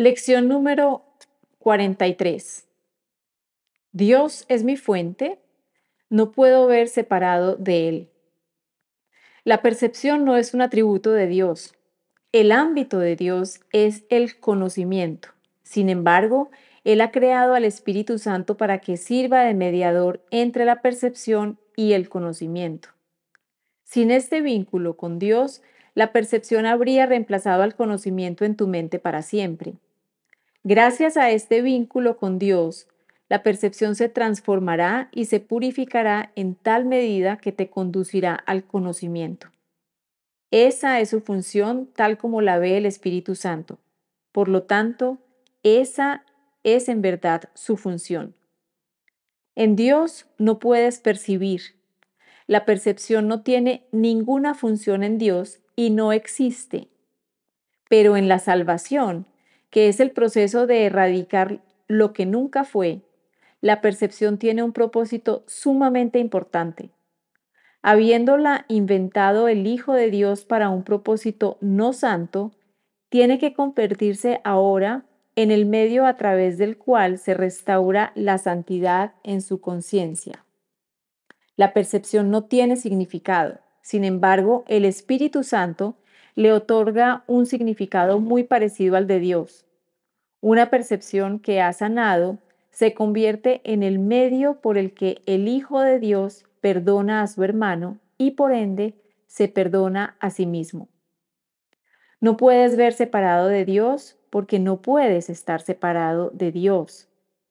Lección número 43. Dios es mi fuente, no puedo ver separado de Él. La percepción no es un atributo de Dios. El ámbito de Dios es el conocimiento. Sin embargo, Él ha creado al Espíritu Santo para que sirva de mediador entre la percepción y el conocimiento. Sin este vínculo con Dios, la percepción habría reemplazado al conocimiento en tu mente para siempre. Gracias a este vínculo con Dios, la percepción se transformará y se purificará en tal medida que te conducirá al conocimiento. Esa es su función tal como la ve el Espíritu Santo. Por lo tanto, esa es en verdad su función. En Dios no puedes percibir. La percepción no tiene ninguna función en Dios y no existe. Pero en la salvación, que es el proceso de erradicar lo que nunca fue, la percepción tiene un propósito sumamente importante. Habiéndola inventado el Hijo de Dios para un propósito no santo, tiene que convertirse ahora en el medio a través del cual se restaura la santidad en su conciencia. La percepción no tiene significado. Sin embargo, el Espíritu Santo le otorga un significado muy parecido al de Dios. Una percepción que ha sanado se convierte en el medio por el que el Hijo de Dios perdona a su hermano y por ende se perdona a sí mismo. No puedes ver separado de Dios porque no puedes estar separado de Dios.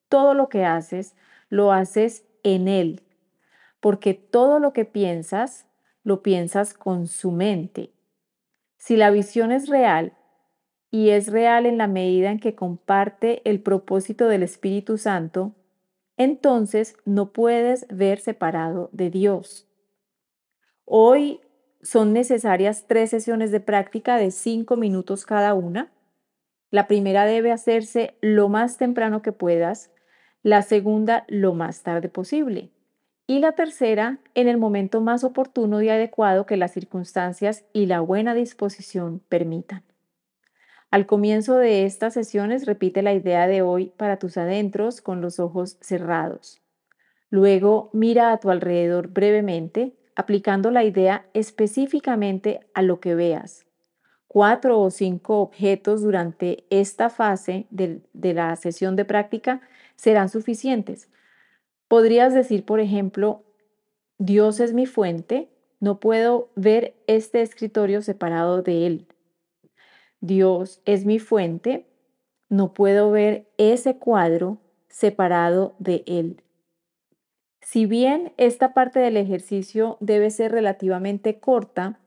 Todo lo que haces, lo haces en Él, porque todo lo que piensas, lo piensas con su mente. Si la visión es real, y es real en la medida en que comparte el propósito del Espíritu Santo, entonces no puedes ver separado de Dios. Hoy son necesarias tres sesiones de práctica de cinco minutos cada una. La primera debe hacerse lo más temprano que puedas, la segunda lo más tarde posible y la tercera en el momento más oportuno y adecuado que las circunstancias y la buena disposición permitan. Al comienzo de estas sesiones repite la idea de hoy para tus adentros con los ojos cerrados. Luego mira a tu alrededor brevemente, aplicando la idea específicamente a lo que veas. Cuatro o cinco objetos durante esta fase de, de la sesión de práctica serán suficientes. Podrías decir, por ejemplo, Dios es mi fuente, no puedo ver este escritorio separado de él. Dios es mi fuente, no puedo ver ese cuadro separado de Él. Si bien esta parte del ejercicio debe ser relativamente corta,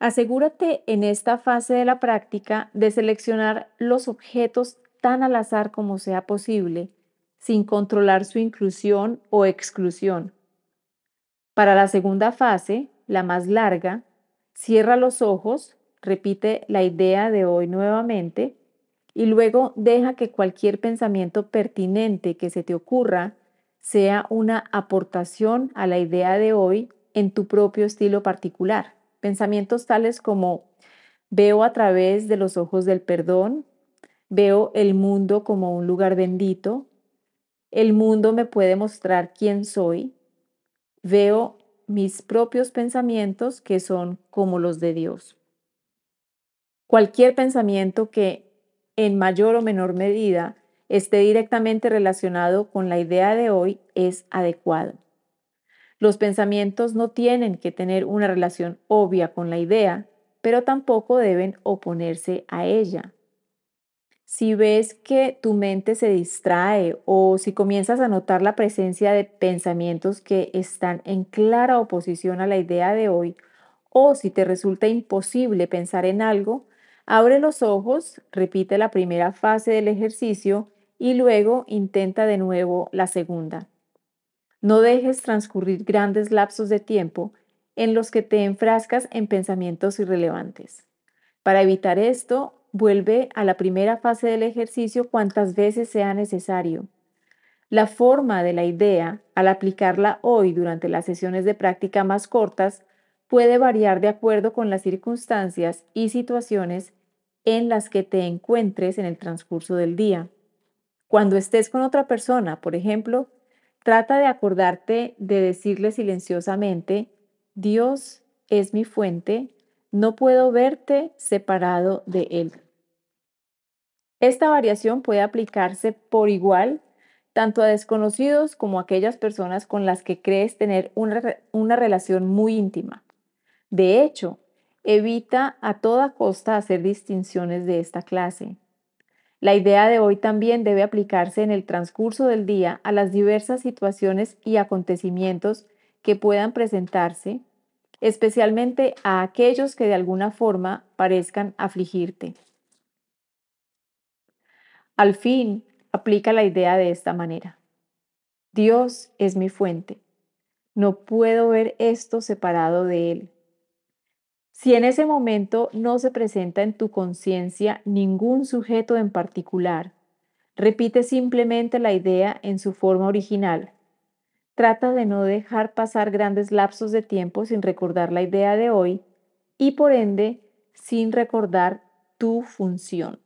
asegúrate en esta fase de la práctica de seleccionar los objetos tan al azar como sea posible, sin controlar su inclusión o exclusión. Para la segunda fase, la más larga, cierra los ojos repite la idea de hoy nuevamente y luego deja que cualquier pensamiento pertinente que se te ocurra sea una aportación a la idea de hoy en tu propio estilo particular. Pensamientos tales como veo a través de los ojos del perdón, veo el mundo como un lugar bendito, el mundo me puede mostrar quién soy, veo mis propios pensamientos que son como los de Dios. Cualquier pensamiento que en mayor o menor medida esté directamente relacionado con la idea de hoy es adecuado. Los pensamientos no tienen que tener una relación obvia con la idea, pero tampoco deben oponerse a ella. Si ves que tu mente se distrae o si comienzas a notar la presencia de pensamientos que están en clara oposición a la idea de hoy, o si te resulta imposible pensar en algo, Abre los ojos, repite la primera fase del ejercicio y luego intenta de nuevo la segunda. No dejes transcurrir grandes lapsos de tiempo en los que te enfrascas en pensamientos irrelevantes. Para evitar esto, vuelve a la primera fase del ejercicio cuantas veces sea necesario. La forma de la idea, al aplicarla hoy durante las sesiones de práctica más cortas, puede variar de acuerdo con las circunstancias y situaciones en las que te encuentres en el transcurso del día. Cuando estés con otra persona, por ejemplo, trata de acordarte de decirle silenciosamente, Dios es mi fuente, no puedo verte separado de Él. Esta variación puede aplicarse por igual tanto a desconocidos como a aquellas personas con las que crees tener una, una relación muy íntima. De hecho, evita a toda costa hacer distinciones de esta clase. La idea de hoy también debe aplicarse en el transcurso del día a las diversas situaciones y acontecimientos que puedan presentarse, especialmente a aquellos que de alguna forma parezcan afligirte. Al fin, aplica la idea de esta manera. Dios es mi fuente. No puedo ver esto separado de Él. Si en ese momento no se presenta en tu conciencia ningún sujeto en particular, repite simplemente la idea en su forma original. Trata de no dejar pasar grandes lapsos de tiempo sin recordar la idea de hoy y por ende sin recordar tu función.